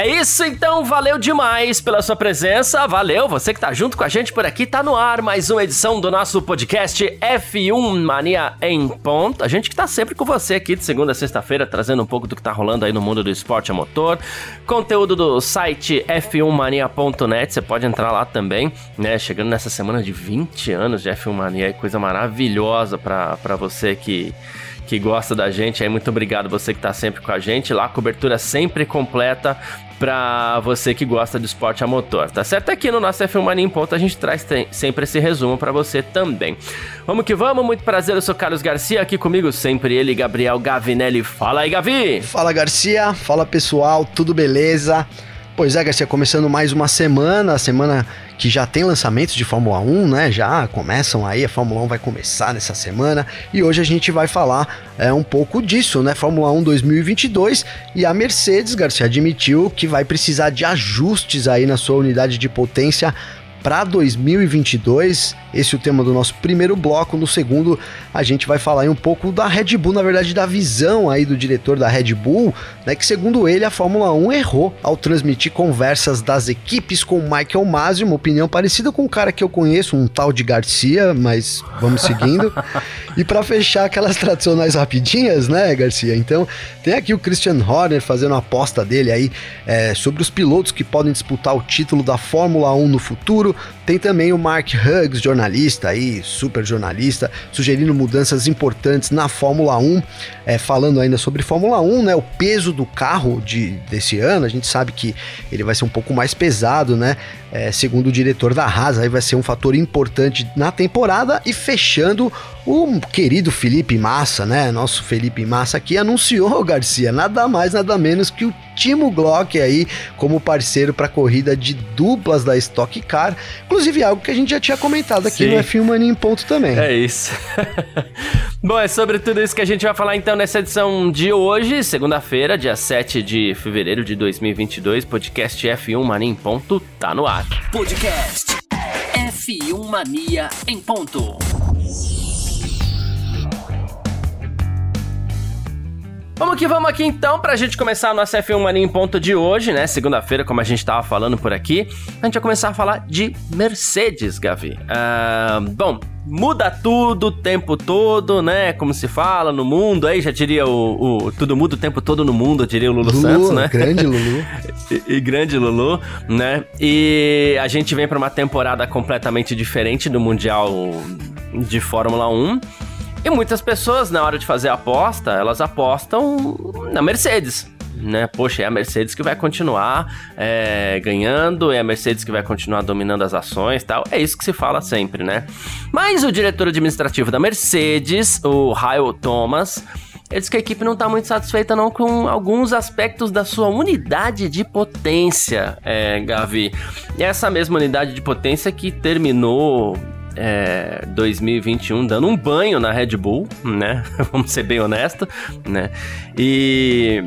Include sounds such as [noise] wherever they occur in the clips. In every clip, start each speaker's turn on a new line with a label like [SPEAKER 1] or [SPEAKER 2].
[SPEAKER 1] É isso então, valeu demais pela sua presença, valeu, você que tá junto com a gente por aqui, tá no ar mais uma edição do nosso podcast F1 Mania em ponto. A gente que tá sempre com você aqui de segunda a sexta-feira, trazendo um pouco do que tá rolando aí no mundo do esporte a motor, conteúdo do site f1mania.net, você pode entrar lá também, né, chegando nessa semana de 20 anos de F1 Mania, coisa maravilhosa para você que que gosta da gente. Aí, muito obrigado você que está sempre com a gente. Lá, cobertura sempre completa para você que gosta de esporte a motor, tá certo? Aqui no nosso F1 Mania em Ponto a gente traz sempre esse resumo para você também. Vamos que vamos, muito prazer, eu sou Carlos Garcia, aqui comigo sempre ele, Gabriel Gavinelli. Fala aí, Gavi!
[SPEAKER 2] Fala, Garcia, fala pessoal, tudo beleza? Pois é, Garcia, começando mais uma semana, a semana que já tem lançamentos de Fórmula 1, né? Já começam aí, a Fórmula 1 vai começar nessa semana e hoje a gente vai falar é, um pouco disso, né? Fórmula 1 2022 e a Mercedes, Garcia, admitiu que vai precisar de ajustes aí na sua unidade de potência para 2022. Esse é o tema do nosso primeiro bloco. No segundo, a gente vai falar aí um pouco da Red Bull, na verdade, da visão aí do diretor da Red Bull, né? Que segundo ele, a Fórmula 1 errou ao transmitir conversas das equipes com Michael Masi, uma opinião parecida com um cara que eu conheço, um tal de Garcia, mas vamos seguindo. [laughs] e para fechar aquelas tradicionais rapidinhas, né, Garcia? Então, tem aqui o Christian Horner fazendo a aposta dele aí é, sobre os pilotos que podem disputar o título da Fórmula 1 no futuro. Tem também o Mark Hughes, jornalista aí, super jornalista, sugerindo mudanças importantes na Fórmula 1, é, falando ainda sobre Fórmula 1, né? O peso do carro de, desse ano, a gente sabe que ele vai ser um pouco mais pesado, né? É, segundo o diretor da Haas, aí vai ser um fator importante na temporada e fechando o querido Felipe Massa, né? Nosso Felipe Massa aqui anunciou, [laughs] Garcia, nada mais, nada menos que o Timo Glock aí como parceiro para corrida de duplas da Stock Car. Inclusive algo que a gente já tinha comentado aqui Sim. no F1 Mania em ponto também.
[SPEAKER 1] É isso. [laughs] Bom, é sobre tudo isso que a gente vai falar então nessa edição de hoje, segunda-feira, dia 7 de fevereiro de 2022, podcast F1 Mania em ponto tá no ar. Podcast F1 Mania em ponto. Vamos que vamos aqui então, pra gente começar a nossa F1 Mania em ponto de hoje, né? Segunda-feira, como a gente tava falando por aqui, a gente vai começar a falar de Mercedes, Gavi. Uh, bom, muda tudo o tempo todo, né? Como se fala no mundo, aí já diria o, o tudo muda o tempo todo no mundo, diria o Lulu, Lulu Santos, né?
[SPEAKER 2] Grande Lulu. [laughs]
[SPEAKER 1] e, e, grande Lulu, né? E a gente vem para uma temporada completamente diferente do Mundial de Fórmula 1. E muitas pessoas, na hora de fazer a aposta, elas apostam na Mercedes. Né? Poxa, é a Mercedes que vai continuar é, ganhando, é a Mercedes que vai continuar dominando as ações tal. É isso que se fala sempre, né? Mas o diretor administrativo da Mercedes, o Kyle Thomas, ele disse que a equipe não está muito satisfeita não com alguns aspectos da sua unidade de potência, é, Gavi. Essa mesma unidade de potência que terminou é, 2021 dando um banho na Red Bull, né? [laughs] Vamos ser bem honestos, né? E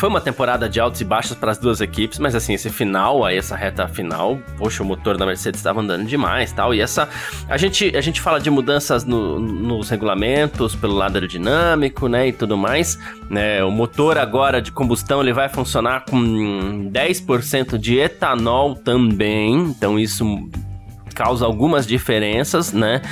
[SPEAKER 1] foi uma temporada de altos e baixos para as duas equipes, mas assim, esse final, aí essa reta final, poxa, o motor da Mercedes estava andando demais, tal. E essa a gente a gente fala de mudanças no, nos regulamentos pelo lado aerodinâmico, né, e tudo mais, né? O motor agora de combustão, ele vai funcionar com 10% de etanol também. Então isso causa algumas diferenças, né?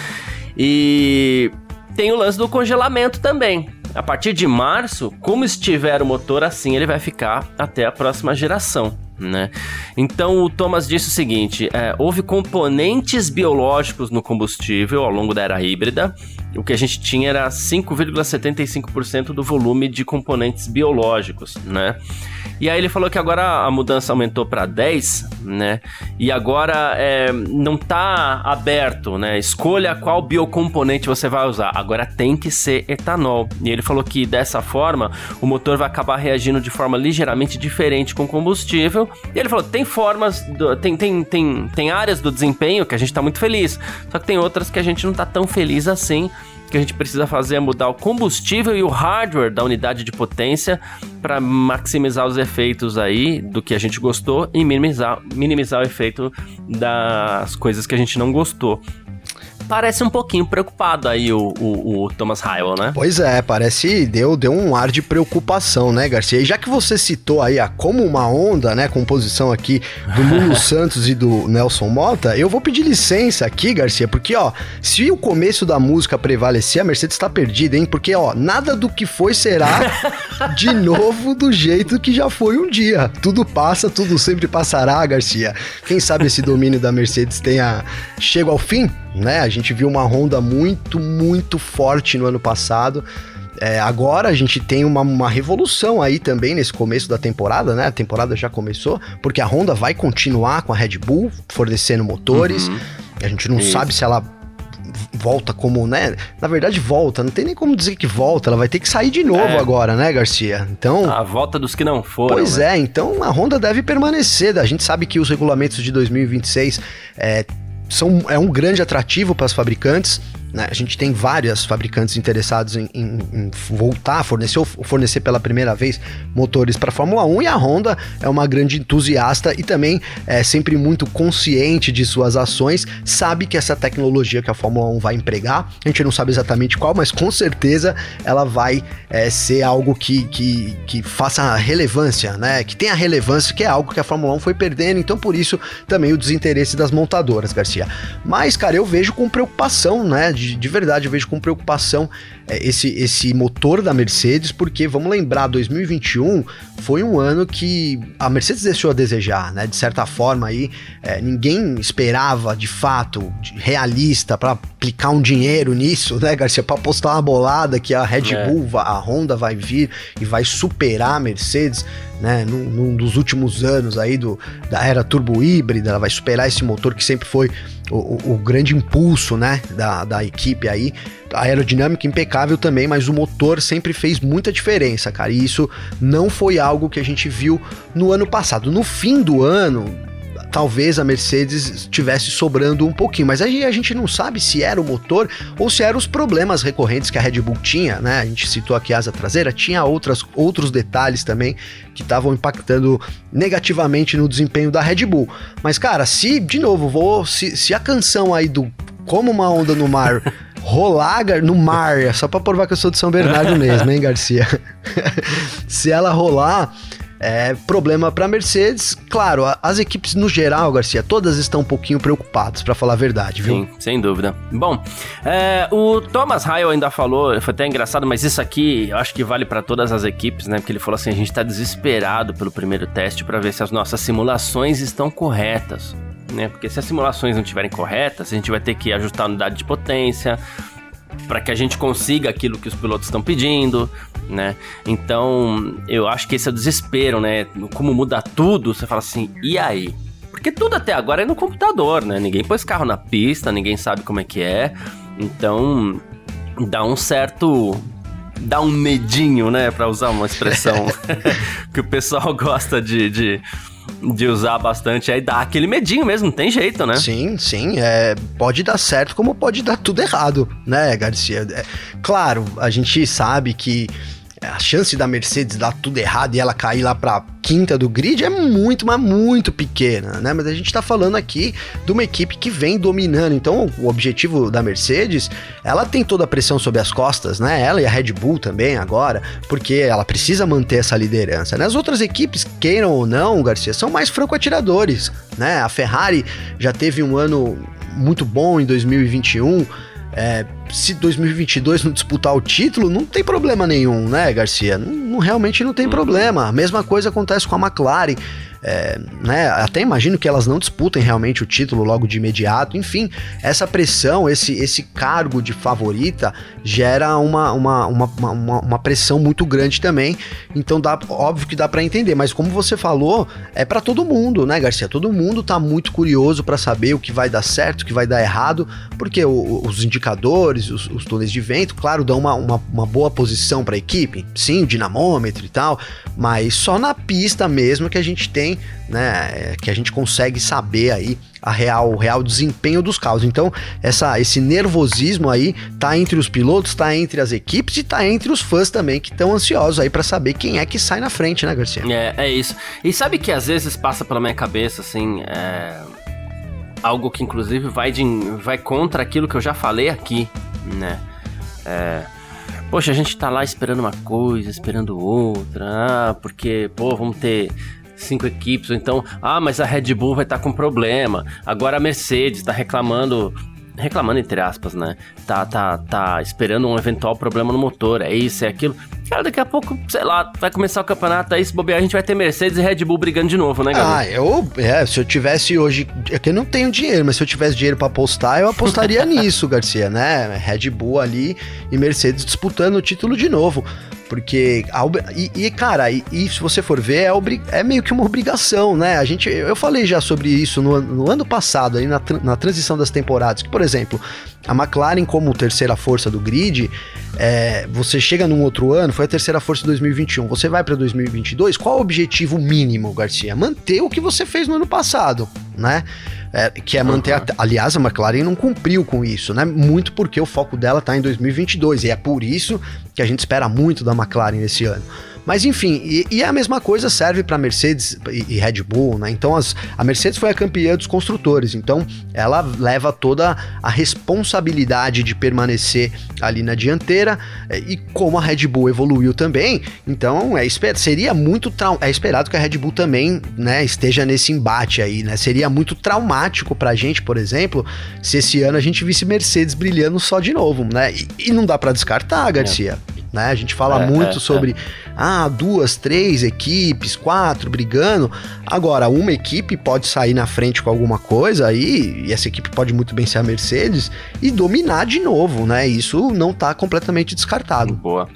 [SPEAKER 1] E tem o lance do congelamento também. A partir de março, como estiver o motor assim, ele vai ficar até a próxima geração né? Então o Thomas disse o seguinte: é, houve componentes biológicos no combustível ao longo da era híbrida. O que a gente tinha era 5,75% do volume de componentes biológicos, né? E aí ele falou que agora a mudança aumentou para 10, né? E agora é, não tá aberto, né? Escolha qual biocomponente você vai usar. Agora tem que ser etanol. E ele falou que dessa forma o motor vai acabar reagindo de forma ligeiramente diferente com combustível e ele falou: tem formas, do, tem, tem, tem, tem áreas do desempenho que a gente tá muito feliz, só que tem outras que a gente não tá tão feliz assim. Que a gente precisa fazer é mudar o combustível e o hardware da unidade de potência para maximizar os efeitos aí do que a gente gostou e minimizar, minimizar o efeito das coisas que a gente não gostou parece um pouquinho preocupado aí o, o, o Thomas Hywell, né?
[SPEAKER 2] Pois é, parece deu, deu um ar de preocupação, né, Garcia? E já que você citou aí a Como Uma Onda, né, composição aqui do Lulu [laughs] Santos e do Nelson Mota, eu vou pedir licença aqui, Garcia, porque, ó, se o começo da música prevalecer, a Mercedes tá perdida, hein? Porque, ó, nada do que foi será [laughs] de novo do jeito que já foi um dia. Tudo passa, tudo sempre passará, Garcia. Quem sabe esse domínio da Mercedes tenha chega ao fim? Né? A gente viu uma Honda muito, muito forte no ano passado. É, agora a gente tem uma, uma, revolução aí também nesse começo da temporada, né? A temporada já começou, porque a Honda vai continuar com a Red Bull fornecendo motores. Uhum. A gente não Isso. sabe se ela volta como, né? Na verdade, volta, não tem nem como dizer que volta, ela vai ter que sair de novo é. agora, né, Garcia? Então.
[SPEAKER 1] A volta dos que não foram.
[SPEAKER 2] Pois né? é, então a Honda deve permanecer. A gente sabe que os regulamentos de 2026 é, são, é um grande atrativo para os fabricantes. Né? A gente tem várias fabricantes interessados em, em, em voltar a fornecer, fornecer pela primeira vez motores para a Fórmula 1 e a Honda é uma grande entusiasta e também é sempre muito consciente de suas ações, sabe que essa tecnologia que a Fórmula 1 vai empregar, a gente não sabe exatamente qual, mas com certeza ela vai é, ser algo que, que, que faça relevância, né? Que tenha relevância, que é algo que a Fórmula 1 foi perdendo, então por isso também o desinteresse das montadoras, Garcia. Mas, cara, eu vejo com preocupação, né? De, de verdade, eu vejo com preocupação esse, esse motor da Mercedes, porque vamos lembrar, 2021 foi um ano que a Mercedes deixou a desejar, né? De certa forma aí, é, ninguém esperava de fato, de, realista, para aplicar um dinheiro nisso, né, Garcia? Para apostar uma bolada que a Red é. Bull, a Honda vai vir e vai superar a Mercedes né, num, num, dos últimos anos aí do, da era turbo híbrida, ela vai superar esse motor que sempre foi o, o, o, grande impulso, né, da, da equipe aí. A aerodinâmica impecável também, mas o motor sempre fez muita diferença, cara. E isso não foi algo que a gente viu no ano passado. No fim do ano, talvez a Mercedes estivesse sobrando um pouquinho, mas aí a gente não sabe se era o motor ou se eram os problemas recorrentes que a Red Bull tinha, né? A gente citou aqui a asa traseira, tinha outras, outros detalhes também que estavam impactando negativamente no desempenho da Red Bull. Mas, cara, se, de novo, vou. Se, se a canção aí do Como uma Onda no Mar. [laughs] rolar no mar, é só pra provar que eu sou de São Bernardo [laughs] mesmo, hein, Garcia? [laughs] se ela rolar, é, problema para Mercedes, claro, as equipes no geral, Garcia, todas estão um pouquinho preocupadas, para falar a verdade, viu? Sim,
[SPEAKER 1] sem dúvida. Bom, é, o Thomas Hyle ainda falou, foi até engraçado, mas isso aqui eu acho que vale para todas as equipes, né? Porque ele falou assim: a gente tá desesperado pelo primeiro teste para ver se as nossas simulações estão corretas. Né? Porque se as simulações não estiverem corretas, a gente vai ter que ajustar a unidade de potência, para que a gente consiga aquilo que os pilotos estão pedindo, né? Então, eu acho que esse é o desespero, né? Como muda tudo, você fala assim, e aí? Porque tudo até agora é no computador, né? Ninguém pôs carro na pista, ninguém sabe como é que é. Então, dá um certo dá um medinho, né, para usar uma expressão [laughs] [laughs] que o pessoal gosta de, de, de, usar bastante, aí dá aquele medinho mesmo, não tem jeito, né?
[SPEAKER 2] Sim, sim, é, pode dar certo como pode dar tudo errado, né, Garcia? É, claro, a gente sabe que a chance da Mercedes dar tudo errado e ela cair lá para quinta do grid é muito, mas muito pequena, né? Mas a gente tá falando aqui de uma equipe que vem dominando. Então, o objetivo da Mercedes, ela tem toda a pressão sobre as costas, né? Ela e a Red Bull também agora, porque ela precisa manter essa liderança. Né? As outras equipes, queiram ou não, Garcia, são mais franco-atiradores, né? A Ferrari já teve um ano muito bom em 2021 é, se 2022 não disputar o título, não tem problema nenhum, né, Garcia? Não, não realmente não tem uhum. problema. A mesma coisa acontece com a McLaren. É, né, até imagino que elas não disputem realmente o título logo de imediato. Enfim, essa pressão, esse, esse cargo de favorita gera uma, uma, uma, uma, uma pressão muito grande também. Então, dá, óbvio que dá para entender, mas como você falou, é para todo mundo, né, Garcia? Todo mundo tá muito curioso para saber o que vai dar certo, o que vai dar errado, porque o, os indicadores, os, os, túneis de vento, claro, dão uma, uma, uma boa posição para a equipe, sim, o dinamômetro e tal, mas só na pista mesmo que a gente tem, né, que a gente consegue saber aí a real, o real desempenho dos carros. Então, essa, esse nervosismo aí tá entre os pilotos, tá entre as equipes e tá entre os fãs também que estão ansiosos aí para saber quem é que sai na frente, né, Garcia?
[SPEAKER 1] É, é isso. E sabe que às vezes passa pela minha cabeça, assim, é... algo que inclusive vai, de, vai contra aquilo que eu já falei aqui, né? É... Poxa, a gente tá lá esperando uma coisa, esperando outra, ah, porque, pô, vamos ter cinco equipes, ou então, ah, mas a Red Bull vai estar tá com problema. Agora a Mercedes está reclamando reclamando entre aspas, né? Tá, tá, tá esperando um eventual problema no motor, é isso, é aquilo. Cara, daqui a pouco, sei lá, vai começar o campeonato aí, se bobear, a gente vai ter Mercedes e Red Bull brigando de novo, né,
[SPEAKER 2] galera? Ah, eu, é, se eu tivesse hoje, é que eu não tenho dinheiro, mas se eu tivesse dinheiro para apostar, eu apostaria [laughs] nisso, Garcia, né? Red Bull ali e Mercedes disputando o título de novo. Porque. E, e, cara, e, e, se você for ver, é, obri, é meio que uma obrigação, né? A gente. Eu falei já sobre isso no, no ano passado, aí na, na transição das temporadas. Que, por exemplo, a McLaren, como terceira força do grid, é, você chega num outro ano, foi a terceira força de 2021, você vai para 2022, qual o objetivo mínimo, Garcia? Manter o que você fez no ano passado, né? É, que é manter. Uhum. A, aliás, a McLaren não cumpriu com isso, né? Muito porque o foco dela está em 2022 e é por isso que a gente espera muito da McLaren esse ano. Mas enfim, e, e a mesma coisa serve para Mercedes e, e, Red Bull, né? Então as, a Mercedes foi a campeã dos construtores, então ela leva toda a responsabilidade de permanecer ali na dianteira e como a Red Bull evoluiu também, então é seria muito é esperado que a Red Bull também, né, esteja nesse embate aí, né? Seria muito traumático pra gente, por exemplo, se esse ano a gente visse Mercedes brilhando só de novo, né? E, e não dá para descartar, Garcia. É né? A gente fala é, muito é, sobre é. Ah, duas, três equipes, quatro brigando. Agora, uma equipe pode sair na frente com alguma coisa aí, e essa equipe pode muito bem ser a Mercedes e dominar de novo, né? Isso não está completamente descartado.
[SPEAKER 1] Boa.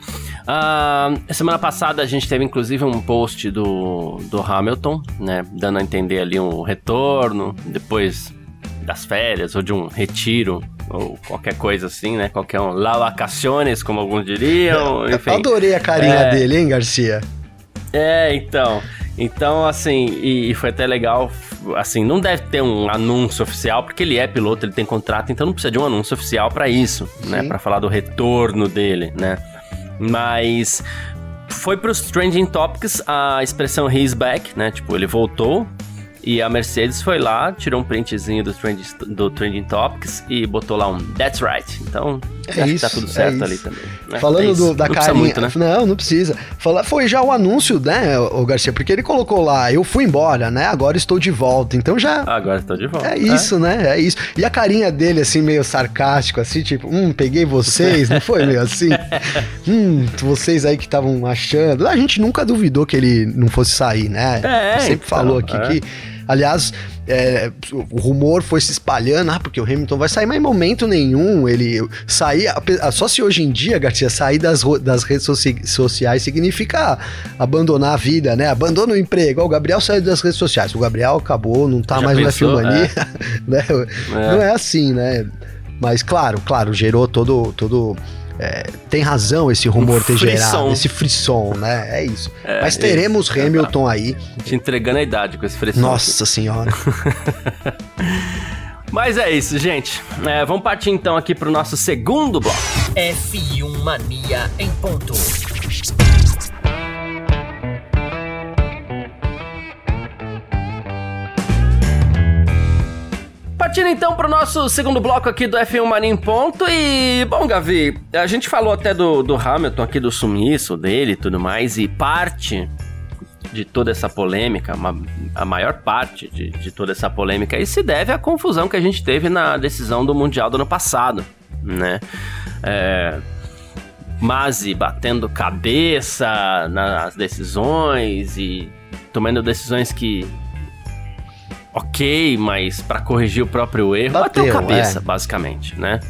[SPEAKER 1] Uh, semana passada a gente teve inclusive um post do, do Hamilton, né? Dando a entender ali um retorno, depois das férias ou de um retiro ou qualquer coisa assim, né? Qualquer um. La vacaciones, como alguns diriam. [laughs] Enfim.
[SPEAKER 2] Eu adorei a carinha é... dele, hein, Garcia?
[SPEAKER 1] É, então. Então, assim, e, e, foi até legal. Assim, não deve ter um anúncio oficial, porque ele é piloto, ele tem contrato, então não precisa de um anúncio oficial para isso, né? Sim. né? Para falar do retorno dele, né? Mas foi pros Trending Topics a expressão he's back, né? Tipo, ele voltou e a Mercedes foi lá, tirou um printzinho do, trend, do Trending Topics e botou lá um That's Right. Então, é isso, tá tudo é certo é ali também.
[SPEAKER 2] Né? Falando é do, da não carinha... Muito, né? Não, não precisa. Fala, foi já o anúncio, né, o Garcia? Porque ele colocou lá, eu fui embora, né? Agora estou de volta. Então já...
[SPEAKER 1] Agora estou de volta.
[SPEAKER 2] É isso, é. né? É isso. E a carinha dele, assim, meio sarcástico, assim, tipo, hum, peguei vocês, não foi meio assim? [laughs] hum, vocês aí que estavam achando... A gente nunca duvidou que ele não fosse sair, né? É, Sempre então, falou aqui é. que Aliás, é, o rumor foi se espalhando, ah, porque o Hamilton vai sair, mas em momento nenhum ele sair. Só se hoje em dia, Garcia, sair das, das redes sociais significa abandonar a vida, né? Abandona o emprego. O Gabriel saiu das redes sociais. O Gabriel acabou, não tá Já mais pensou? na Filmania. É. [laughs] né? É. Não é assim, né? Mas claro, claro, gerou todo. todo é, tem razão esse rumor um ter gerado, esse frisson, né? É isso. É, Mas teremos isso, Hamilton aí.
[SPEAKER 1] Te entregando a idade com esse frisson.
[SPEAKER 2] Nossa senhora. [laughs]
[SPEAKER 1] Mas é isso, gente. É, vamos partir então aqui pro nosso segundo bloco.
[SPEAKER 3] F1 Mania em ponto.
[SPEAKER 1] Partindo então pro nosso segundo bloco aqui do F1 Mania em Ponto. E, bom, Gavi, a gente falou até do, do Hamilton aqui, do sumiço dele e tudo mais, e parte de toda essa polêmica, uma, a maior parte de, de toda essa polêmica, e se deve à confusão que a gente teve na decisão do Mundial do ano passado, né? É, batendo cabeça nas decisões e tomando decisões que ok, mas para corrigir o próprio erro, bateu, bateu cabeça, é. basicamente, né?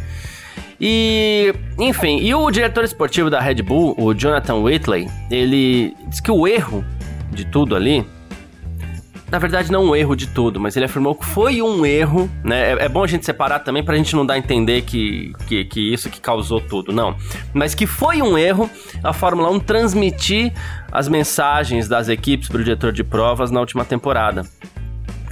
[SPEAKER 1] E, enfim, e o diretor esportivo da Red Bull, o Jonathan Whitley, ele diz que o erro de tudo ali, na verdade não um erro de tudo, mas ele afirmou que foi um erro, né? É, é bom a gente separar também pra gente não dar a entender que, que, que isso que causou tudo, não. Mas que foi um erro a Fórmula 1 transmitir as mensagens das equipes pro diretor de provas na última temporada.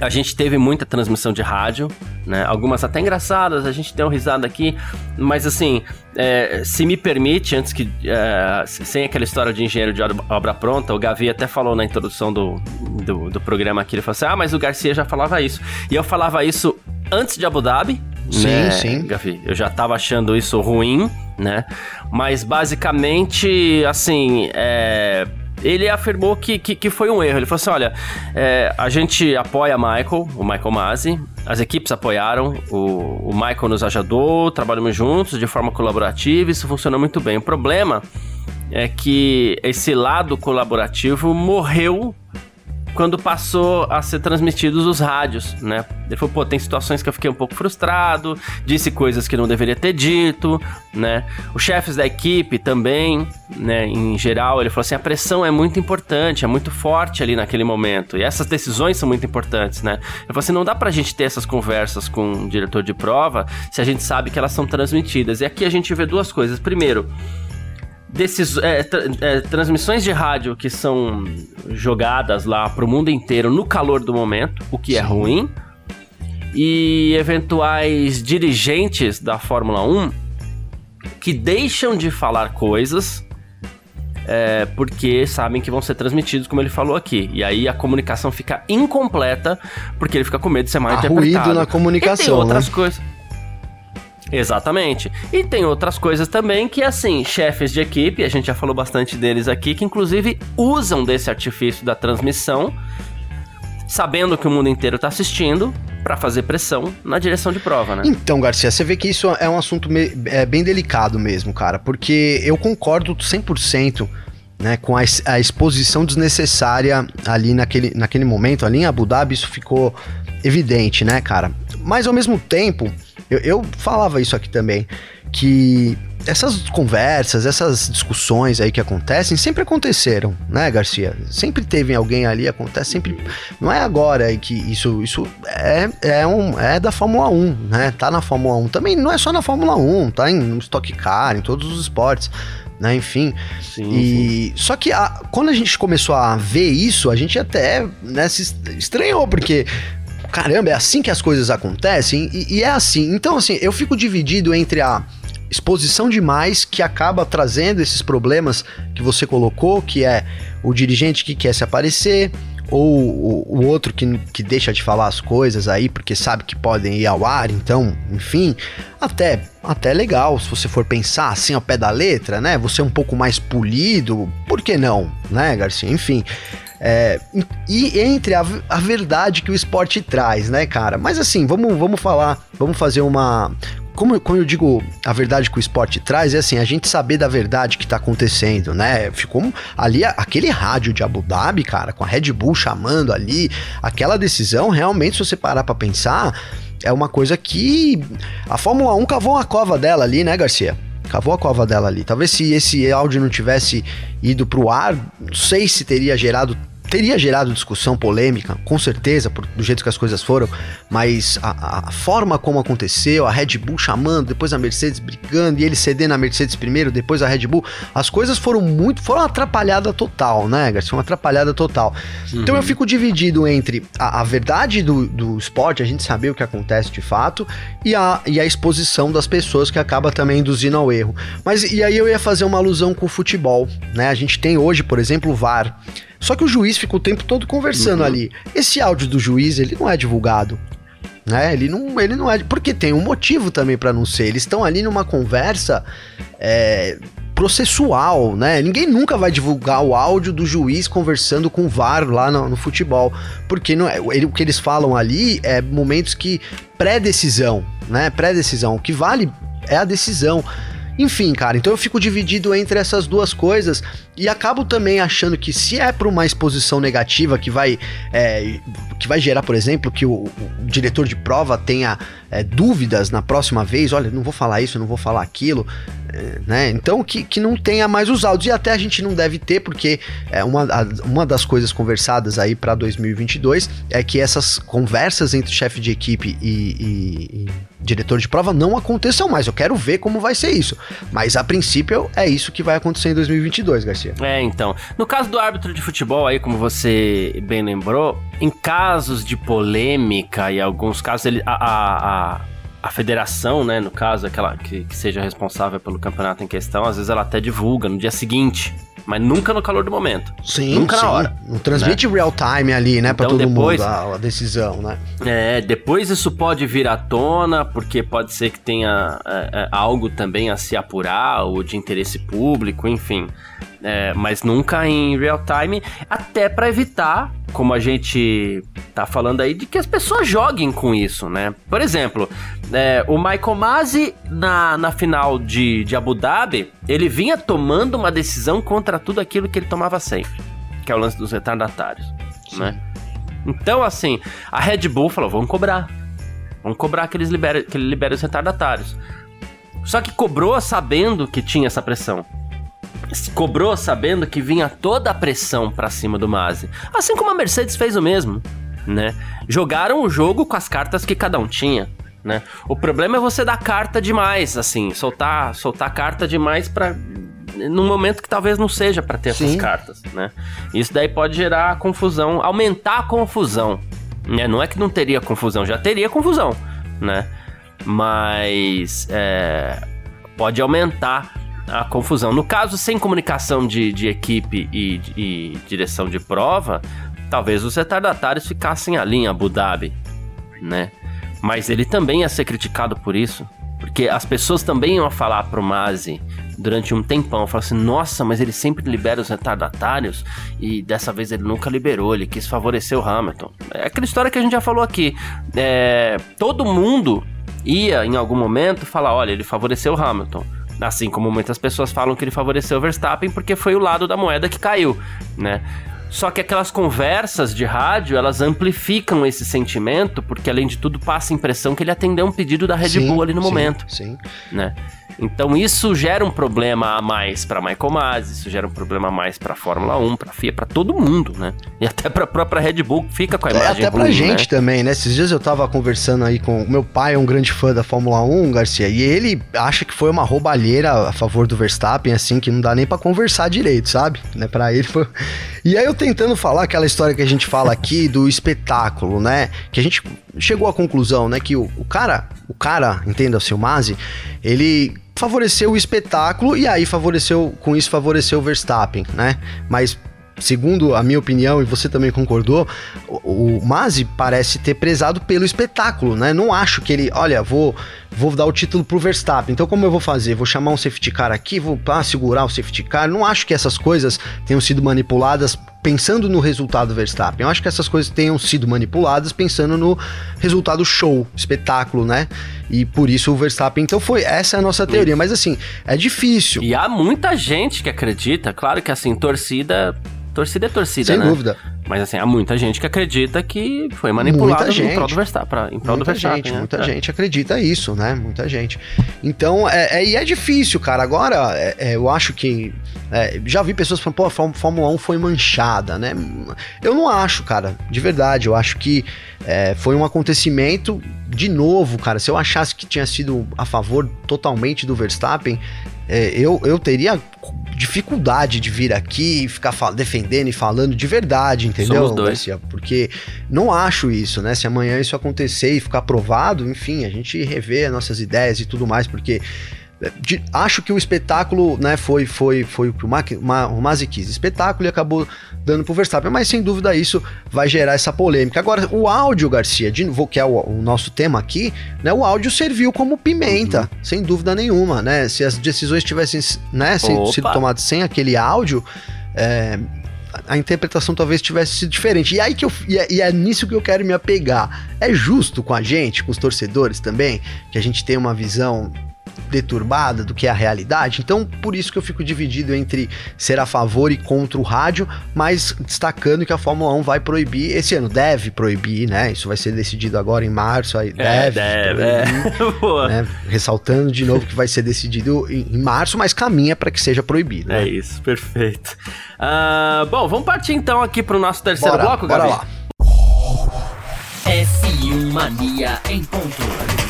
[SPEAKER 1] A gente teve muita transmissão de rádio, né? Algumas até engraçadas, a gente deu uma risada aqui, mas assim, é, se me permite, antes que. É, sem aquela história de engenheiro de obra pronta, o Gavi até falou na introdução do, do, do programa aqui, ele falou assim: ah, mas o Garcia já falava isso. E eu falava isso antes de Abu Dhabi.
[SPEAKER 2] Sim,
[SPEAKER 1] né,
[SPEAKER 2] sim.
[SPEAKER 1] Gavi? Eu já tava achando isso ruim, né? Mas basicamente, assim, é ele afirmou que, que, que, foi um erro. Ele falou assim: olha, é, a gente apoia Michael, o Michael Masi, as equipes apoiaram, o, o Michael nos ajudou, trabalhamos juntos de forma colaborativa, isso funcionou muito bem. O problema é que esse lado colaborativo morreu quando passou a ser transmitidos os rádios, né? Ele falou, pô, tem situações que eu fiquei um pouco frustrado, disse coisas que não deveria ter dito, né? Os chefes da equipe também, né? Em geral, ele falou assim, a pressão é muito importante, é muito forte ali naquele momento, e essas decisões são muito importantes, né? Ele falou assim, não dá pra gente ter essas conversas com o diretor de prova se a gente sabe que elas são transmitidas. E aqui a gente vê duas coisas. Primeiro, desses é, tra é, transmissões de rádio que são jogadas lá para o mundo inteiro no calor do momento, o que é Sim. é ruim, e eventuais dirigentes da Fórmula 1 que deixam de falar coisas é, porque sabem que vão ser transmitidos, como ele falou aqui. E aí a comunicação fica incompleta porque ele fica com medo de ser mal Há interpretado.
[SPEAKER 2] ruído na comunicação,
[SPEAKER 1] e tem outras
[SPEAKER 2] né?
[SPEAKER 1] coisas. Exatamente. E tem outras coisas também que, assim, chefes de equipe, a gente já falou bastante deles aqui, que inclusive usam desse artifício da transmissão, sabendo que o mundo inteiro está assistindo, para fazer pressão na direção de prova, né?
[SPEAKER 2] Então, Garcia, você vê que isso é um assunto é, bem delicado mesmo, cara, porque eu concordo 100% né, com a, a, exposição desnecessária ali naquele, naquele momento, ali em Abu Dhabi, isso ficou evidente, né, cara? Mas ao mesmo tempo, eu, eu falava isso aqui também, que essas conversas, essas discussões aí que acontecem, sempre aconteceram, né, Garcia? Sempre teve alguém ali, acontece sempre. Não é agora que isso, isso é, é, um, é da Fórmula 1, né? Tá na Fórmula 1. Também não é só na Fórmula 1, tá em Stock Car, em todos os esportes. Né, enfim. Sim, e sim. só que a, quando a gente começou a ver isso, a gente até né, se estranhou porque caramba, é assim que as coisas acontecem? E, e é assim. Então, assim, eu fico dividido entre a exposição demais que acaba trazendo esses problemas que você colocou, que é o dirigente que quer se aparecer, ou o, o, outro que, que deixa de falar as coisas aí porque sabe que podem ir ao ar, então, enfim, até até legal se você for pensar assim ao pé da letra, né? Você é um pouco mais polido, por que não, né, Garcia? Enfim, é, e entre a, a, verdade que o esporte traz, né, cara? Mas assim, vamos, vamos falar, vamos fazer uma. Como, como eu digo, a verdade que o esporte traz é assim, a gente saber da verdade que tá acontecendo, né? Ficou ali aquele rádio de Abu Dhabi, cara, com a Red Bull chamando ali, aquela decisão, realmente, se você parar pra pensar, é uma coisa que a Fórmula 1 cavou a cova dela ali, né, Garcia? cavou a cova dela ali. Talvez se esse áudio não tivesse ido pro ar, não sei se teria gerado teria gerado discussão polêmica, com certeza, por, do jeito que as coisas foram, mas a, a, forma como aconteceu, a Red Bull chamando, depois a Mercedes brigando e ele cedendo a Mercedes primeiro, depois a Red Bull, as coisas foram muito, foram uma atrapalhada total, né, Garcia? Uma atrapalhada total. Uhum. Então eu fico dividido entre a, a verdade do, do esporte, a gente saber o que acontece de fato, e a, e a exposição das pessoas que acaba também induzindo ao erro. Mas e aí eu ia fazer uma alusão com o futebol, né? A gente tem hoje, por exemplo, o VAR. Só que o juiz fica o tempo todo conversando uhum. ali. Esse áudio do juiz, ele não é divulgado. Né? Ele não, ele não é. Porque tem um motivo também para não ser. Eles estão ali numa conversa é, processual, né? Ninguém nunca vai divulgar o áudio do juiz conversando com o VAR lá no, no futebol. Porque não é, ele, o que eles falam ali é momentos que pré-decisão, né? Pré-decisão. O que vale é a decisão. Enfim, cara, então eu fico dividido entre essas duas coisas e acabo também achando que se é para uma exposição negativa que vai, é, que vai gerar, por exemplo, que o, o diretor de prova tenha é, dúvidas na próxima vez, olha, não vou falar isso, não vou falar aquilo, é, né? Então que, que não tenha mais os áudios e até a gente não deve ter, porque é uma, uma das coisas conversadas aí para 2022 é que essas conversas entre chefe de equipe e, e, e diretor de prova, não aconteçam mais. Eu quero ver como vai ser isso. Mas a princípio é isso que vai acontecer em 2022, Garcia.
[SPEAKER 1] É, então. No caso do árbitro de futebol, aí, como você bem lembrou, em casos de polêmica e alguns casos, ele, a, a, a, a federação, né, no caso, aquela que, que seja responsável pelo campeonato em questão, às vezes ela até divulga no dia seguinte mas nunca no calor do momento.
[SPEAKER 2] Sim,
[SPEAKER 1] nunca
[SPEAKER 2] sim.
[SPEAKER 1] na hora.
[SPEAKER 2] Não transmite né? real time ali, né, para
[SPEAKER 1] então,
[SPEAKER 2] todo
[SPEAKER 1] depois,
[SPEAKER 2] mundo a, a, decisão, né?
[SPEAKER 1] É, depois isso pode vir à tona, porque pode ser que tenha é, é, algo também a se apurar, ou de interesse público, enfim. É, mas nunca em real time, até para evitar, como a gente tá falando aí, de que as pessoas joguem com isso, né? Por exemplo, é, o Michael Masi na, na final de, de Abu Dhabi, ele vinha tomando uma decisão contra tudo aquilo que ele tomava sempre, que é o lance dos retardatários, Sim. né? Então, assim, a Red Bull falou: vamos cobrar. Vamos cobrar que, eles liberem, que ele libere os retardatários. Só que cobrou sabendo que tinha essa pressão cobrou sabendo que vinha toda a pressão para cima do Masi. Assim como a Mercedes fez o mesmo, né? Jogaram o jogo com as cartas que cada um tinha. Né? O problema é você dar carta demais, assim, soltar, soltar carta demais para num momento que talvez não seja para ter Sim. essas cartas, né? Isso daí pode gerar confusão, aumentar a confusão, né? Não é que não teria confusão, já teria confusão, né? Mas é, pode aumentar a confusão. No caso, sem comunicação de, de equipe e, e direção de prova, talvez os retardatários ficassem ali em Abu Dhabi, né? Mas ele também ia ser criticado por isso. Porque as pessoas também iam falar pro Mazi durante um tempão, falar assim, nossa, mas ele sempre libera os retardatários e dessa vez ele nunca liberou, ele quis favorecer o Hamilton. É aquela história que a gente já falou aqui. É, todo mundo ia, em algum momento, falar, olha, ele favoreceu o Hamilton. Assim como muitas pessoas falam que ele favoreceu o Verstappen porque foi o lado da moeda que caiu, né? Só que aquelas conversas de rádio, elas amplificam esse sentimento, porque além de tudo passa a impressão que ele atendeu um pedido da Red sim, Bull ali no
[SPEAKER 2] sim,
[SPEAKER 1] momento.
[SPEAKER 2] Sim.
[SPEAKER 1] Né? Então isso gera um problema a mais para Michael Masi, isso gera um problema a mais para Fórmula 1, para FIA, para todo mundo, né? E até para a própria Red Bull fica com a é, imagem
[SPEAKER 2] é, até para gente
[SPEAKER 1] né?
[SPEAKER 2] também, né? Esses dias eu tava conversando aí com meu pai, é um grande fã da Fórmula 1, Garcia, e ele acha que foi uma roubalheira a favor do Verstappen, assim, que não dá nem para conversar direito, sabe? Né? Para ele foi... [laughs] E aí eu tentando falar aquela história que a gente fala aqui do espetáculo, né? Que a gente chegou à conclusão, né, que o, o cara, o cara, entenda-se o Masi, ele favoreceu o espetáculo e aí favoreceu, com isso favoreceu o Verstappen, né? Mas segundo a minha opinião, e você também concordou, o, o Masi parece ter prezado pelo espetáculo, né? Não acho que ele, olha, vou, vou dar o título pro Verstappen. Então, como eu vou fazer? Vou chamar um safety car aqui, vou ah, segurar o safety car. Não acho que essas coisas tenham sido manipuladas pensando no resultado do Verstappen. Eu acho que essas coisas tenham sido manipuladas pensando no resultado show, espetáculo, né? E por isso o Verstappen. Então foi essa é a nossa teoria. Mas assim, é difícil.
[SPEAKER 1] E há muita gente que acredita, claro que assim, torcida Torcida é torcida,
[SPEAKER 2] Sem
[SPEAKER 1] né?
[SPEAKER 2] dúvida.
[SPEAKER 1] Mas assim, há muita gente que acredita que foi manipulado
[SPEAKER 2] muita gente.
[SPEAKER 1] em prol do Verstappen. Em prol
[SPEAKER 2] muita
[SPEAKER 1] do Verstappen,
[SPEAKER 2] gente,
[SPEAKER 1] né?
[SPEAKER 2] muita
[SPEAKER 1] é.
[SPEAKER 2] gente acredita isso, né? Muita gente. Então, é, é, e é difícil, cara. Agora, é, é eu acho que. é, já vi pessoas falando, pô, a Fórmula 1 foi manchada, né? Eu não acho, cara. De verdade. Eu acho que foi um acontecimento. De novo, cara, se eu achasse que tinha sido a favor totalmente do Verstappen, eu, eu teria dificuldade de vir aqui e ficar defendendo e falando de verdade, entendeu?
[SPEAKER 1] Somos dois.
[SPEAKER 2] Garcia? Porque não acho isso, né? Se amanhã isso acontecer e ficar aprovado, enfim, a gente revê as nossas ideias e tudo mais, porque de, acho que o espetáculo, né, foi, foi, foi o que o, Ma, o Masi quis. Espetáculo e acabou dando pro Verstappen, mas sem dúvida isso vai gerar essa polêmica. Agora, o áudio, Garcia, de, que é o, o nosso tema aqui, né, o áudio serviu como pimenta, uhum. sem dúvida nenhuma, né? Se as decisões tivessem né, sido tomadas sem aquele áudio, é, a interpretação talvez tivesse sido diferente. E aí que eu e é, e é, nisso que eu quero me apegar. É justo com a gente, com os torcedores também, que a gente tem uma visão deturbada do que é a realidade. Então, por isso que eu fico dividido entre ser a favor e contra o rádio, mas destacando que a Fórmula 1 vai proibir esse ano, deve proibir, né? Isso vai ser decidido agora em março, aí
[SPEAKER 1] é,
[SPEAKER 2] deve,
[SPEAKER 1] deve é. [laughs]
[SPEAKER 2] né? Ressaltando de novo que vai ser decidido em, março, mas caminha para que seja proibido.
[SPEAKER 1] Né? É isso, perfeito. Uh, bom, vamos partir então aqui para o nosso terceiro
[SPEAKER 2] bora,
[SPEAKER 1] bloco,
[SPEAKER 2] bora
[SPEAKER 1] Gabi?
[SPEAKER 2] lá.
[SPEAKER 3] F1 Mania em ponto.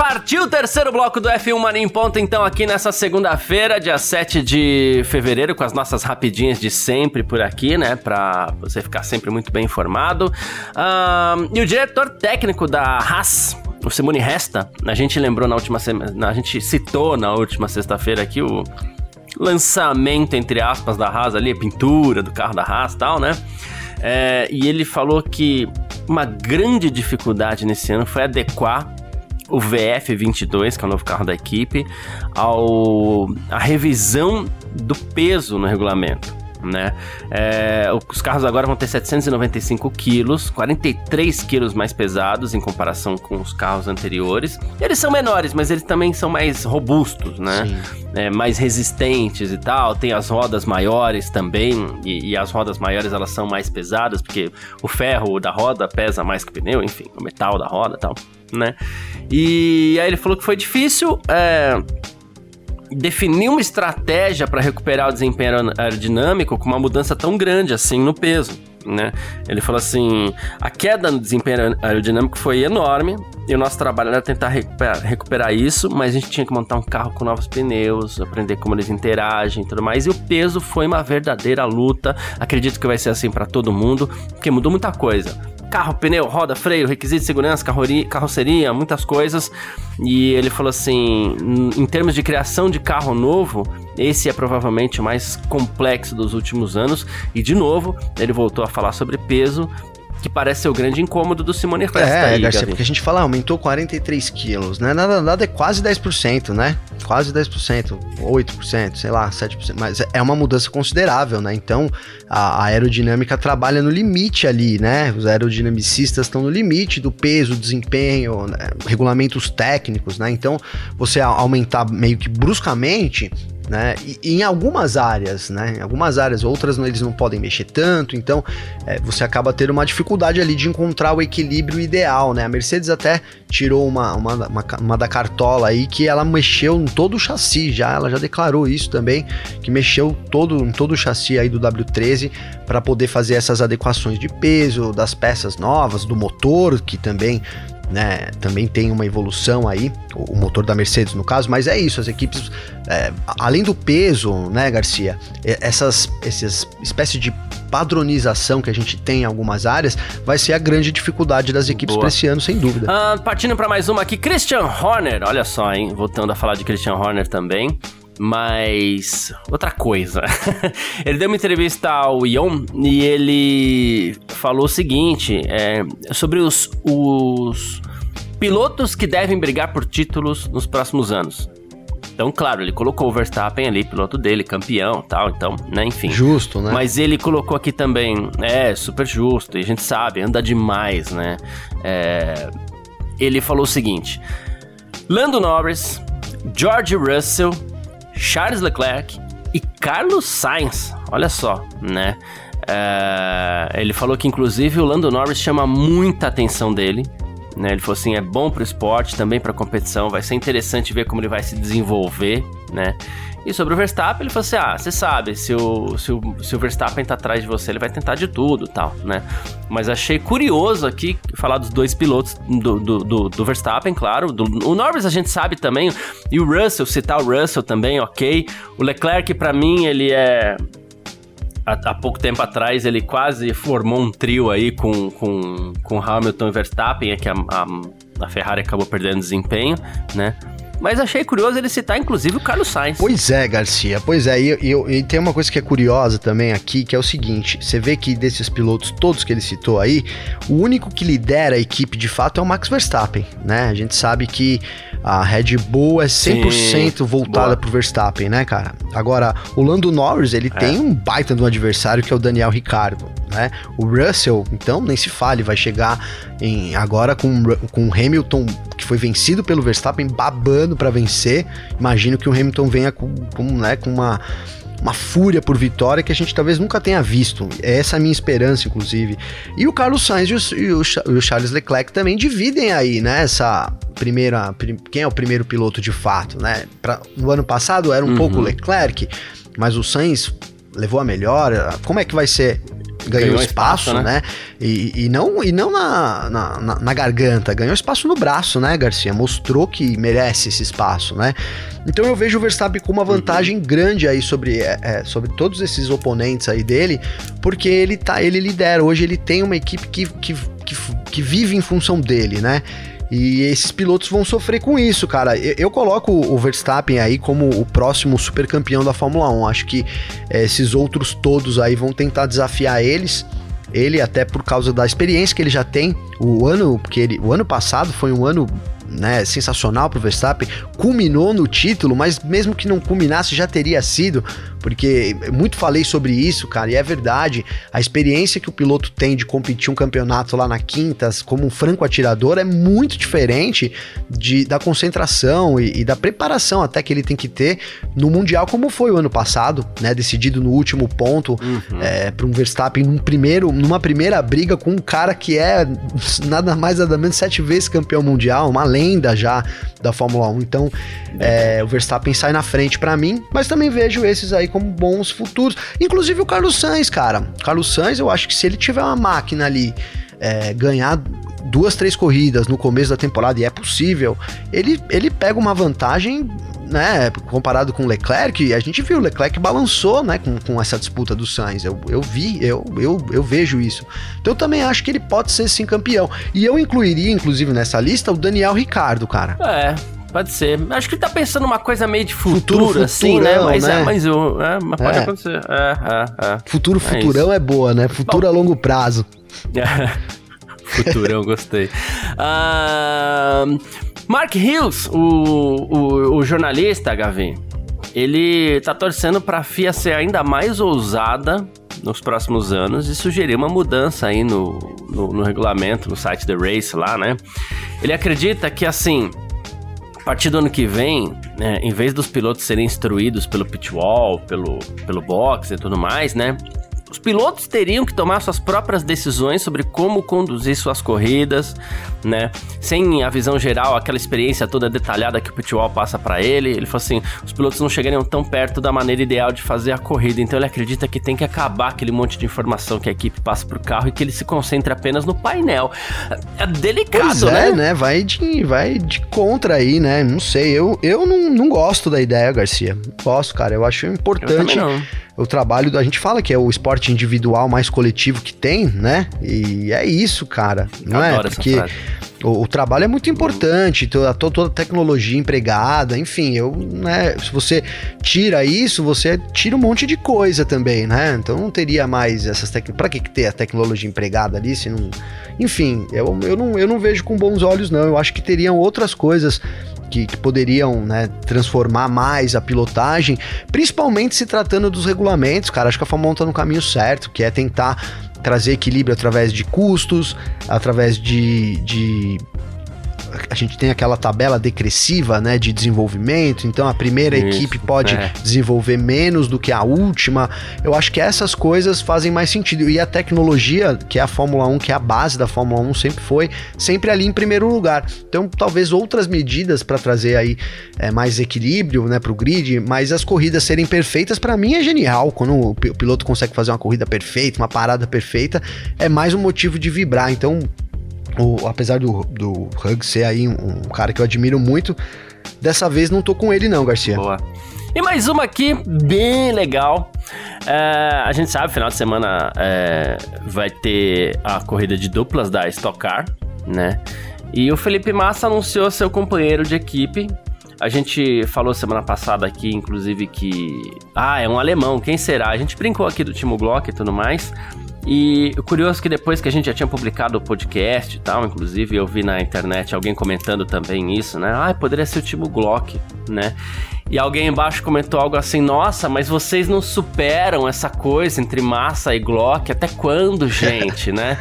[SPEAKER 1] Partiu o terceiro bloco do F1 Mania em Ponto, então, aqui nessa segunda-feira, dia 7 de fevereiro, com as nossas rapidinhas de sempre por aqui, né? Pra você ficar sempre muito bem informado. Um, e o diretor técnico da Haas, o Simone Resta, a gente lembrou na última semana, a gente citou na última sexta-feira aqui o lançamento, entre aspas, da Haas ali, a pintura do carro da Haas e tal, né? É, e ele falou que uma grande dificuldade nesse ano foi adequar o VF22, que é o novo carro da equipe, ao a revisão do peso no regulamento. Né? É, os carros agora vão ter 795 quilos, 43 quilos mais pesados em comparação com os carros anteriores. Eles são menores, mas eles também são mais robustos, né? É, mais resistentes e tal. Tem as rodas maiores também, e, e, as rodas maiores elas são mais pesadas, porque o ferro da roda pesa mais que o pneu, enfim, o metal da roda e tal né? E aí ele falou que foi difícil é, definir uma estratégia para recuperar o desempenho aerodinâmico com uma mudança tão grande assim no peso. Né? Ele falou assim: a queda no desempenho aerodinâmico foi enorme e o nosso trabalho era tentar recuperar, recuperar, isso, mas a gente tinha que montar um carro com novos pneus, aprender como eles interagem e tudo mais. E o peso foi uma verdadeira luta. Acredito que vai ser assim para todo mundo, porque mudou muita coisa carro, pneu, roda, freio, requisito de segurança, carroceria, muitas coisas. E ele falou assim: em termos de criação de carro novo, esse é provavelmente o mais complexo dos últimos anos. E de novo, ele voltou a falar sobre peso que parece ser o grande incômodo do Simone Cresta.
[SPEAKER 2] É, aí, Garcia, porque a gente fala, aumentou 43 quilos, né? Nada, nada é quase 10%, né? Quase 10%, 8%, sei lá, 7%. Mas é uma mudança considerável, né? Então, a, a aerodinâmica trabalha no limite ali, né? Os aerodinamicistas estão no limite do peso, desempenho, né? regulamentos técnicos, né? Então, você aumentar meio que bruscamente né? E, em algumas áreas, né? Em algumas áreas, outras eles não podem mexer tanto, então é, você acaba tendo uma dificuldade ali de encontrar o equilíbrio ideal, né? A Mercedes até tirou uma, uma, uma, uma da cartola aí que ela mexeu em todo o chassi já, ela já declarou isso também, que mexeu todo, em todo o chassi aí do W13 para poder fazer essas adequações de peso, das peças novas, do motor, que também né, também tem uma evolução aí, o, motor da Mercedes no caso, mas é isso, as equipes, é, além do peso, né, Garcia, essas, essas espécies de padronização que a gente tem em algumas áreas vai ser a grande dificuldade das equipes para esse ano, sem dúvida.
[SPEAKER 1] Ah, partindo para mais uma aqui, Christian Horner, olha só, hein, voltando a falar de Christian Horner também. Mas outra coisa. [laughs] ele deu uma entrevista ao Ion e ele falou o seguinte: é, sobre os, os pilotos que devem brigar por títulos nos próximos anos. Então, claro, ele colocou o Verstappen ali, piloto dele, campeão tal, então, né, enfim.
[SPEAKER 2] Justo, né?
[SPEAKER 1] Mas ele colocou aqui também, é, super justo, e a gente sabe, anda demais, né? É, ele falou o seguinte: Lando Norris, George Russell Charles Leclerc e Carlos Sainz. Olha só, né? É, ele falou que inclusive o Lando Norris chama muita atenção dele. Né? Ele falou assim: é bom para o esporte, também para a competição. Vai ser interessante ver como ele vai se desenvolver, né? E sobre o Verstappen, ele falou assim: ah, você sabe, se o, se, o, se o Verstappen tá atrás de você, ele vai tentar de tudo tal, né? Mas achei curioso aqui falar dos dois pilotos do, do, do, do Verstappen, claro. Do, o Norris a gente sabe também. E o Russell, citar o Russell também, ok. O Leclerc, para mim, ele é há, pouco tempo atrás ele quase formou um trio aí com, com, com Hamilton e Verstappen, é que a, a, a Ferrari acabou perdendo desempenho, né? Mas achei curioso ele citar, inclusive, o Carlos Sainz.
[SPEAKER 2] Pois é, Garcia. Pois é, e, e, e, tem uma coisa que é curiosa também aqui, que é o seguinte: você vê que desses pilotos todos que ele citou aí, o único que lidera a equipe de fato é o Max Verstappen, né? A gente sabe que a Red Bull é 100% Sim, voltada boa. pro Verstappen, né, cara? Agora, o Lando Norris, ele é. tem um baita de um adversário que é o Daniel Ricciardo, né? O Russell, então, nem se fale, vai chegar em agora com, com o Hamilton, foi vencido pelo Verstappen, babando para vencer. Imagino que o Hamilton venha com, com, né, com uma uma fúria por vitória que a gente talvez nunca tenha visto. É essa a minha esperança, inclusive. E o Carlos Sainz e o, Charles Leclerc também dividem aí, né? Essa primeira. Quem é o primeiro piloto de fato, né? Pra, no ano passado era um uhum. pouco o Leclerc, mas o Sainz levou a melhor. Como é que vai ser ganhou, ganhou espaço, espaço, né? né? E, e, não, e não na, na, na, garganta, ganhou espaço no braço, né, Garcia? Mostrou que merece esse espaço, né? Então eu vejo o Verstappen com uma vantagem uhum. grande aí sobre, é, é, sobre todos esses oponentes aí dele, porque ele tá, ele lidera. Hoje ele tem uma equipe que, que, que, que vive em função dele, né? E esses pilotos vão sofrer com isso, cara. Eu, eu, coloco o Verstappen aí como o próximo super campeão da Fórmula 1. Acho que é, esses outros todos aí vão tentar desafiar eles. Ele até por causa da experiência que ele já tem. O ano, porque ele, o ano passado foi um ano né, sensacional para o Verstappen, culminou no título, mas mesmo que não culminasse já teria sido, porque muito falei sobre isso, cara, e é verdade. A experiência que o piloto tem de competir um campeonato lá na Quintas como um franco atirador é muito diferente de, da concentração e, e da preparação até que ele tem que ter no Mundial, como foi o ano passado, né? Decidido no último ponto uhum. é, para um Verstappen num primeiro, numa primeira briga com um cara que é nada mais nada menos sete vezes campeão mundial, uma lenda já da Fórmula 1. Então, é, o Verstappen sai na frente para mim, mas também vejo esses aí como bons futuros. Inclusive o Carlos Sainz, cara. Carlos Sainz, eu acho que se ele tiver uma máquina ali, é, ganhar duas, três corridas no começo da temporada, e é possível, ele, ele pega uma vantagem né, comparado com o Leclerc, a gente viu o Leclerc balançou, né, com, com essa disputa do Sainz. Eu, eu vi, eu, eu, eu vejo isso. Então eu também acho que ele pode ser sim campeão. E eu incluiria, inclusive, nessa lista, o Daniel Ricardo, cara.
[SPEAKER 1] É, Pode ser. Acho que ele tá pensando uma coisa meio de futuro, futuro assim, né? Mas, né? É, mas, é, mas pode é. acontecer. É, é,
[SPEAKER 2] é. Futuro é futurão é boa, né? Futuro Bom. a longo prazo. [laughs]
[SPEAKER 1] Futurão, gostei. Uh, [laughs] Mark Hughes, o, o, o jornalista, Gavi, ele tá torcendo pra FIA ser ainda mais ousada nos próximos anos e sugerir uma mudança aí no, no, no regulamento, no site The Race lá, né? Ele acredita que, assim, a partir do ano que vem, né, em vez dos pilotos serem instruídos pelo pitwall, pelo, pelo box e tudo mais, né? Os pilotos teriam que tomar suas próprias decisões sobre como conduzir suas corridas, né? Sem a visão geral, aquela experiência toda detalhada que o Pitwall passa para ele. Ele falou assim: os pilotos não chegariam tão perto da maneira ideal de fazer a corrida. Então ele acredita que tem que acabar aquele monte de informação que a equipe passa pro carro e que ele se concentre apenas no painel. É delicado, pois é,
[SPEAKER 2] né? né? Vai de, vai de contra aí, né? Não sei. Eu, eu não, não gosto da ideia, Garcia. Gosto, cara. Eu acho importante. Eu o trabalho, a gente fala que é o esporte individual mais coletivo que tem, né? E é isso, cara. Não é? Porque o, o, trabalho é muito importante, toda, toda a tecnologia empregada, enfim, eu, né, se você tira isso, você tira um monte de coisa também, né? Então não teria mais essas técnicas. Pra que ter a tecnologia empregada ali se não. Enfim, eu, eu, não, eu não vejo com bons olhos, não. Eu acho que teriam outras coisas que, que poderiam né, transformar mais a pilotagem, principalmente se tratando dos regulamentos, cara. Acho que a Fórmula 1 tá no caminho certo, que é tentar trazer equilíbrio através de custos, através de, de a gente tem aquela tabela decressiva, né, de desenvolvimento, então a primeira Isso, equipe pode é. desenvolver menos do que a última. Eu acho que essas coisas fazem mais sentido. E a tecnologia, que é a Fórmula 1, que é a base da Fórmula 1, sempre foi, sempre ali em primeiro lugar. Então, talvez outras medidas para trazer aí é, mais equilíbrio, né, pro grid, mas as corridas serem perfeitas, para mim é genial. Quando o piloto consegue fazer uma corrida perfeita, uma parada perfeita, é mais um motivo de vibrar. Então, o, apesar do, do Hug ser aí um, um, cara que eu admiro muito, dessa vez não tô com ele não, Garcia.
[SPEAKER 1] Boa. E mais uma aqui, bem legal. É, a gente sabe, final de semana é, vai ter a corrida de duplas da Stock Car, né? E o Felipe Massa anunciou seu companheiro de equipe. A gente falou semana passada aqui, inclusive, que. Ah, é um alemão, quem será? A gente brincou aqui do Timo Glock e tudo mais. E o curioso é que depois que a gente já tinha publicado o podcast e tal, inclusive eu vi na internet alguém comentando também isso, né? Ah, poderia ser o Timo Glock, né? E alguém embaixo comentou algo assim: Nossa, mas vocês não superam essa coisa entre Massa e Glock? Até quando, gente, [laughs] né?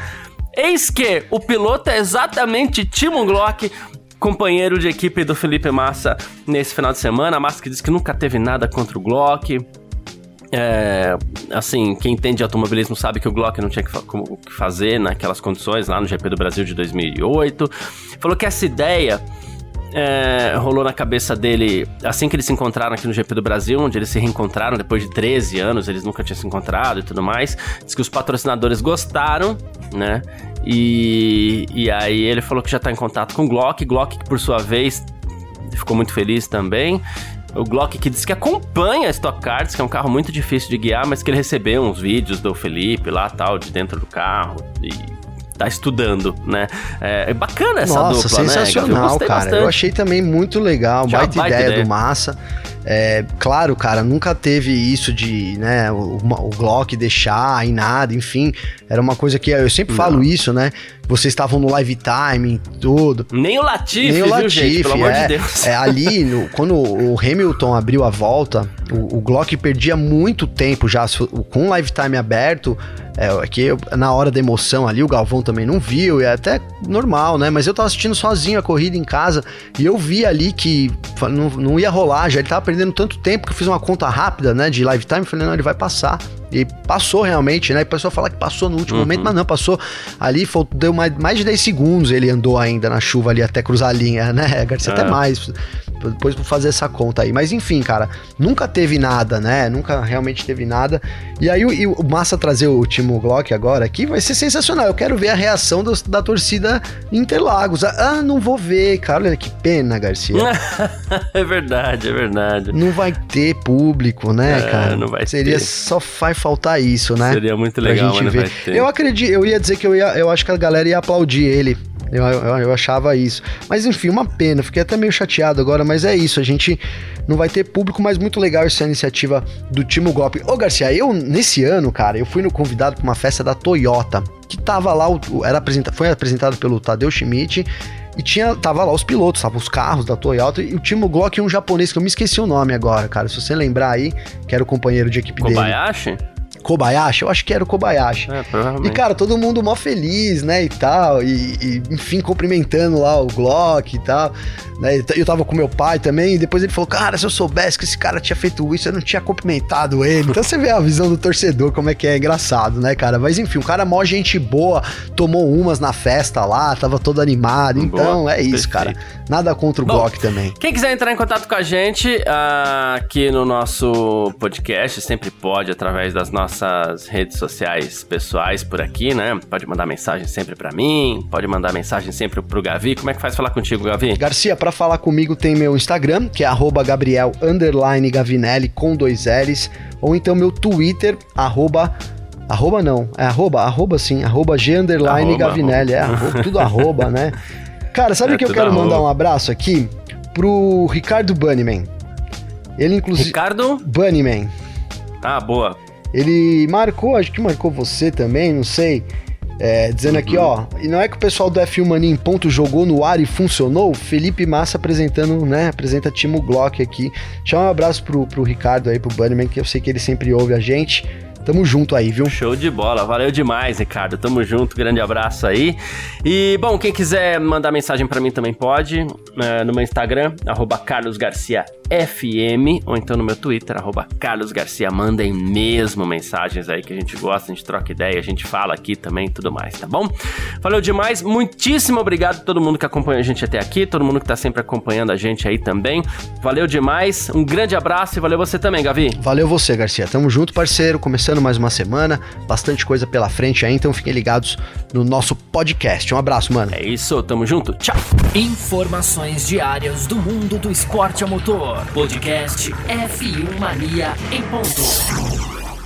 [SPEAKER 1] Eis que o piloto é exatamente Timo Glock, companheiro de equipe do Felipe Massa nesse final de semana. A Massa que disse que nunca teve nada contra o Glock, é, assim, quem entende automobilismo sabe que o Glock não tinha que, como, que fazer naquelas condições lá no GP do Brasil de 2008. Falou que essa ideia é, rolou na cabeça dele, assim que eles se encontraram aqui no GP do Brasil, onde eles se reencontraram depois de 13 anos, eles nunca tinham se encontrado e tudo mais. Diz que os patrocinadores gostaram, né? E, e aí ele falou que já tá em contato com o Glock. Glock, que por sua vez ficou muito feliz também. O Glock que diz que acompanha a Stock Cars, que é um carro muito difícil de guiar, mas que ele recebeu uns vídeos do Felipe lá, tal, de dentro do carro. E tá estudando, né? É, é bacana essa
[SPEAKER 2] Nossa,
[SPEAKER 1] dupla,
[SPEAKER 2] sensacional,
[SPEAKER 1] né? Eu
[SPEAKER 2] cara.
[SPEAKER 1] bastante.
[SPEAKER 2] Eu achei também muito legal,
[SPEAKER 1] Já
[SPEAKER 2] baita,
[SPEAKER 1] baita
[SPEAKER 2] ideia,
[SPEAKER 1] ideia.
[SPEAKER 2] do Massa. É, claro, cara, nunca teve isso de, né, o, o Glock deixar em nada, enfim. Era uma coisa que eu sempre falo isso, né? Vocês estavam no live time, tudo.
[SPEAKER 1] Nem o Latifi,
[SPEAKER 2] Nem o
[SPEAKER 1] viu,
[SPEAKER 2] Latifi,
[SPEAKER 1] gente? Pelo amor
[SPEAKER 2] é,
[SPEAKER 1] de Deus.
[SPEAKER 2] é, ali, [laughs] no- quando o Hamilton abriu a volta, o, o Glock perdia muito tempo já com o live time aberto. É, que eu- na hora da emoção ali, o Galvão também não viu, e é até normal, né? Mas eu tava assistindo sozinho a corrida em casa e eu vi ali que não, não ia rolar, já ele tava perdendo tanto tempo que eu fiz uma conta rápida, né, de live time, falei, não, ele vai passar. E passou realmente, né? E o pessoal fala que passou no último
[SPEAKER 1] Uhum.
[SPEAKER 2] momento, mas não, passou ali, fal- deu mais, mais de 10 segundos ele andou ainda na chuva ali até cruzar a linha, né, Garcia? Até
[SPEAKER 1] É.
[SPEAKER 2] mais. Depois vou fazer essa conta aí. Mas enfim, cara, nunca teve nada, né? Nunca realmente teve nada. E aí o, o Massa trazer o Timo Glock agora aqui vai ser sensacional. Eu quero ver a reação da torcida Interlagos. Ah, não vou ver, cara. Olha que pena, Garcia. [laughs]
[SPEAKER 1] é verdade, é verdade.
[SPEAKER 2] Não vai ter público, né,
[SPEAKER 1] É,
[SPEAKER 2] cara?
[SPEAKER 1] não vai
[SPEAKER 2] Seria
[SPEAKER 1] ter.
[SPEAKER 2] só vai faltar isso, né?
[SPEAKER 1] Seria muito legal,
[SPEAKER 2] gente
[SPEAKER 1] mas não vai ter.
[SPEAKER 2] Eu acredito, eu ia dizer que eu ia, eu acho que a galera ia aplaudir ele. Eu, eu, eu achava isso. Mas enfim, uma pena. Fiquei até meio chateado agora, mas é isso. A gente não vai ter público, mas muito legal essa iniciativa do Timo Golpe. Ô, Garcia, eu, nesse ano, cara, eu fui no convidado pra uma festa da Toyota, que tava lá, era apresenta, foi apresentado pelo Tadeu Schmidt. E tinha, tava lá os pilotos, tava os carros da Toyota e o Timo Glock e um japonês que eu me esqueci o nome agora, cara. Se você lembrar aí, que era o companheiro de equipe dele.
[SPEAKER 1] Kobayashi?
[SPEAKER 2] Kobayashi? Eu acho que era o Kobayashi.
[SPEAKER 1] É,
[SPEAKER 2] E,
[SPEAKER 1] provavelmente.
[SPEAKER 2] cara, todo mundo mó feliz, né, e tal, e, e, enfim, cumprimentando lá o Glock e tal, né, eu tava com meu pai também, e depois ele falou, cara, se eu soubesse que esse cara tinha feito isso, eu não tinha cumprimentado ele, então você vê a visão do torcedor, como é que é engraçado, né, cara, mas enfim, o cara mó gente boa, tomou umas na festa lá, tava todo animado, então
[SPEAKER 1] Boa,
[SPEAKER 2] é isso, cara,
[SPEAKER 1] perfeito.
[SPEAKER 2] nada contra o
[SPEAKER 1] Bom,
[SPEAKER 2] Glock também.
[SPEAKER 1] Quem quiser entrar em contato com a gente ah, aqui no nosso podcast, sempre pode através das nossas redes sociais pessoais por aqui, né? Pode mandar mensagem sempre pra mim, pode mandar mensagem sempre pro Gavi. Como é que faz falar contigo, Gavi?
[SPEAKER 2] Garcia, pra falar comigo tem meu Instagram, que é arroba Gabriel underline Gavinelli com dois L's, ou então meu Twitter, arroba. Arroba não, é arroba, arroba sim, arroba G underline
[SPEAKER 1] Arroba,
[SPEAKER 2] Gavinelli, é arroba, tudo [laughs] arroba, né? Cara, sabe
[SPEAKER 1] É
[SPEAKER 2] que eu quero
[SPEAKER 1] arroba.
[SPEAKER 2] mandar um abraço aqui pro Ricardo Bunnyman. Ele, inclusive.
[SPEAKER 1] Ricardo?
[SPEAKER 2] Bunnyman.
[SPEAKER 1] Ah, boa.
[SPEAKER 2] Ele marcou, acho que marcou você também, não sei. É, dizendo aqui,
[SPEAKER 1] Uhum.
[SPEAKER 2] ó, e não é que o pessoal do F1 Mania em ponto jogou no ar e funcionou? Felipe Massa apresentando, né? Apresenta Timo Glock aqui. Deixa um abraço pro, pro Ricardo aí, pro Bunnyman, que eu sei que ele sempre ouve a gente. Tamo junto aí, viu?
[SPEAKER 1] Show de bola, valeu demais, Ricardo. Tamo junto, grande abraço aí. E, bom, quem quiser mandar mensagem pra mim também pode, é, no meu Instagram, arroba carlosgarciafm, ou então no meu Twitter, arroba carlosgarcia. Mandem mesmo mensagens aí que a gente gosta, a gente troca ideia, a gente fala aqui também e tudo mais, tá bom? Valeu demais, muitíssimo obrigado a todo mundo que acompanha a gente até aqui, todo mundo que tá sempre acompanhando a gente aí também. Valeu demais, um grande abraço e valeu você também, Gavi.
[SPEAKER 2] Valeu você, Garcia. Tamo junto, parceiro. Começando mais uma semana. Bastante coisa pela frente aí, então fiquem ligados no nosso podcast. Um abraço, mano.
[SPEAKER 1] É isso, tamo junto, tchau!
[SPEAKER 3] Informações diárias do mundo do esporte a motor. Podcast F1 Mania em ponto.